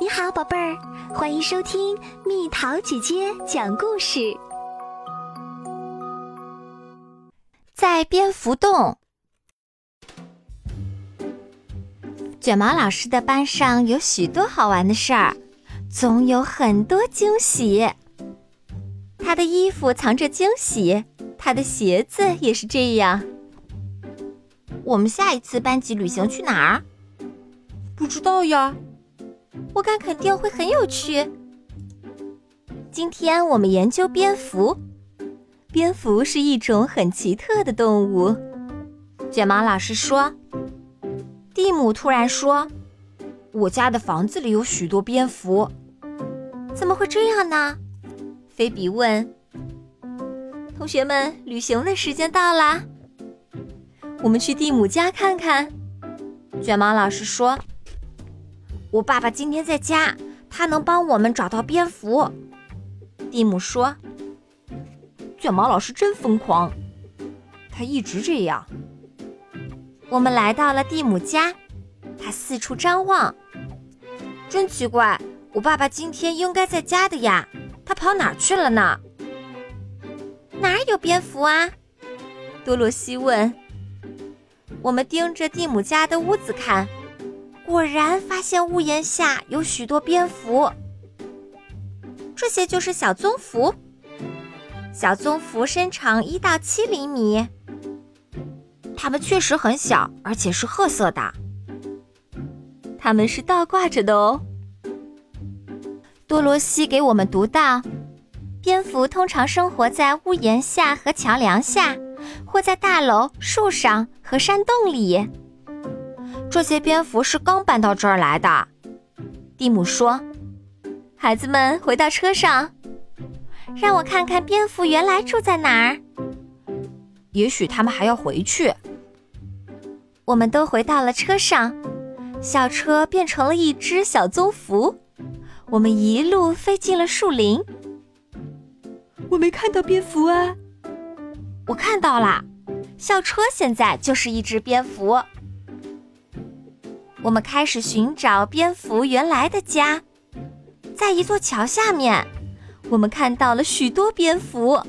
你好，宝贝儿，欢迎收听蜜桃姐姐讲故事。在蝙蝠洞，卷毛老师的班上有许多好玩的事儿，总有很多惊喜。他的衣服藏着惊喜，他的鞋子也是这样。我们下一次班级旅行去哪儿？不知道呀。我敢肯定会很有趣。今天我们研究蝙蝠。蝙蝠是一种很奇特的动物。卷毛老师说。蒂姆突然说：“我家的房子里有许多蝙蝠。”怎么会这样呢？菲比问。同学们，旅行的时间到啦。我们去蒂姆家看看。卷毛老师说。我爸爸今天在家，他能帮我们找到蝙蝠。蒂姆说：“卷毛老师真疯狂，他一直这样。”我们来到了蒂姆家，他四处张望。真奇怪，我爸爸今天应该在家的呀，他跑哪儿去了呢？哪儿有蝙蝠啊？多罗西问。我们盯着蒂姆家的屋子看。果然发现屋檐下有许多蝙蝠，这些就是小棕蝠。小棕蝠身长一到七厘米，它们确实很小，而且是褐色的。它们是倒挂着的哦。多罗西给我们读到：蝙蝠通常生活在屋檐下和桥梁下，或在大楼、树上和山洞里。这些蝙蝠是刚搬到这儿来的，蒂姆说：“孩子们回到车上，让我看看蝙蝠原来住在哪儿。也许他们还要回去。”我们都回到了车上，小车变成了一只小棕蝠。我们一路飞进了树林。我没看到蝙蝠啊！我看到了，校车现在就是一只蝙蝠。我们开始寻找蝙蝠原来的家，在一座桥下面，我们看到了许多蝙蝠。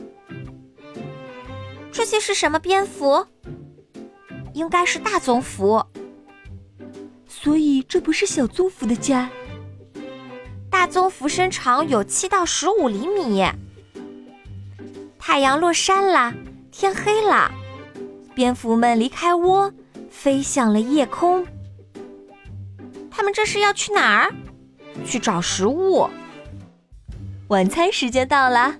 这些是什么蝙蝠？应该是大棕蝠。所以这不是小棕蝠的家。大棕蝠身长有七到十五厘米。太阳落山了，天黑了，蝙蝠们离开窝，飞向了夜空。他们这是要去哪儿？去找食物。晚餐时间到了，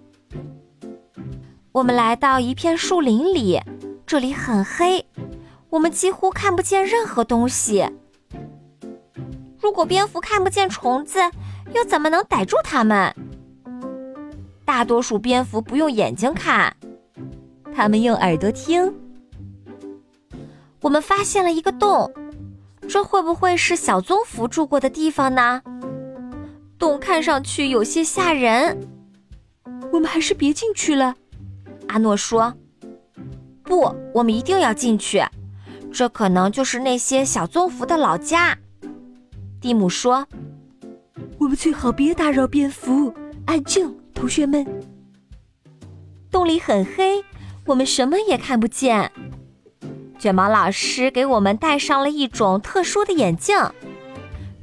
我们来到一片树林里，这里很黑，我们几乎看不见任何东西。如果蝙蝠看不见虫子，又怎么能逮住它们？大多数蝙蝠不用眼睛看，它们用耳朵听。我们发现了一个洞。这会不会是小棕蝠住过的地方呢？洞看上去有些吓人，我们还是别进去了。阿诺说：“不，我们一定要进去。这可能就是那些小棕蝠的老家。”蒂姆说：“我们最好别打扰蝙蝠，安静，同学们。”洞里很黑，我们什么也看不见。卷毛老师给我们戴上了一种特殊的眼镜，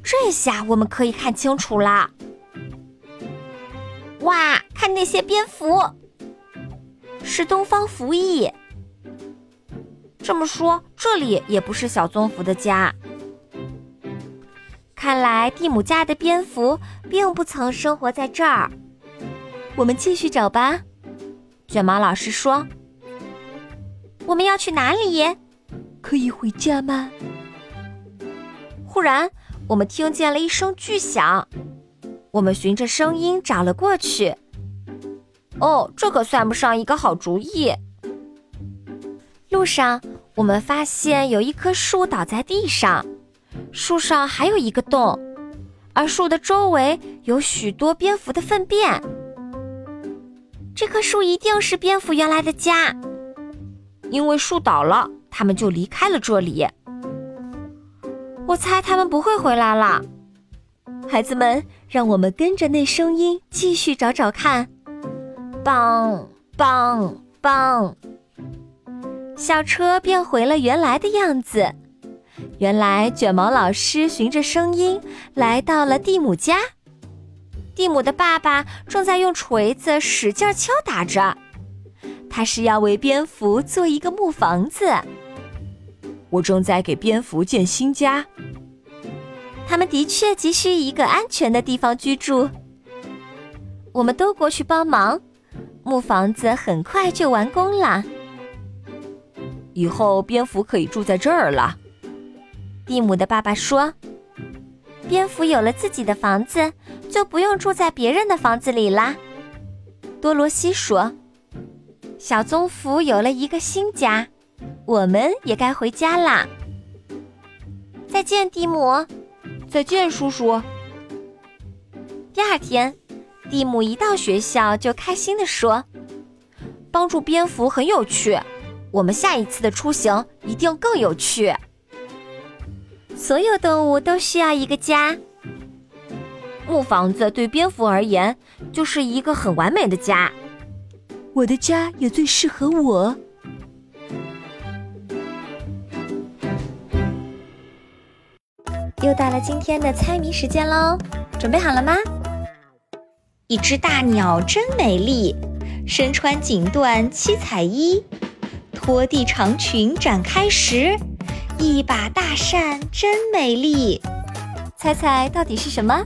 这下我们可以看清楚了！哇，看那些蝙蝠，是东方蝠翼。这么说，这里也不是小棕蝠的家。看来蒂姆家的蝙蝠并不曾生活在这儿。我们继续找吧。卷毛老师说：“我们要去哪里？”可以回家吗？忽然，我们听见了一声巨响，我们循着声音找了过去。哦，这可算不上一个好主意。路上，我们发现有一棵树倒在地上，树上还有一个洞，而树的周围有许多蝙蝠的粪便。这棵树一定是蝙蝠原来的家，因为树倒了。他们就离开了这里。我猜他们不会回来了。孩子们，让我们跟着那声音继续找找看。棒棒棒！小车变回了原来的样子。原来卷毛老师循着声音来到了蒂姆家。蒂姆的爸爸正在用锤子使劲敲打着，他是要为蝙蝠做一个木房子。我正在给蝙蝠建新家。他们的确急需一个安全的地方居住。我们都过去帮忙，木房子很快就完工了。以后蝙蝠可以住在这儿了。蒂姆的爸爸说：“蝙蝠有了自己的房子，就不用住在别人的房子里啦。”多罗西说：“小棕蝠有了一个新家，我们也该回家啦。”再见，蒂姆。再见，叔叔。第二天，蒂姆一到学校就开心地说：“帮助蝙蝠很有趣，我们下一次的出行一定更有趣。”所有动物都需要一个家。木房子对蝙蝠而言就是一个很完美的家。我的家也最适合我。又到了今天的猜谜时间喽，准备好了吗？一只大鸟真美丽，身穿锦缎七彩衣，拖地长裙展开时，一把大扇真美丽。猜猜到底是什么？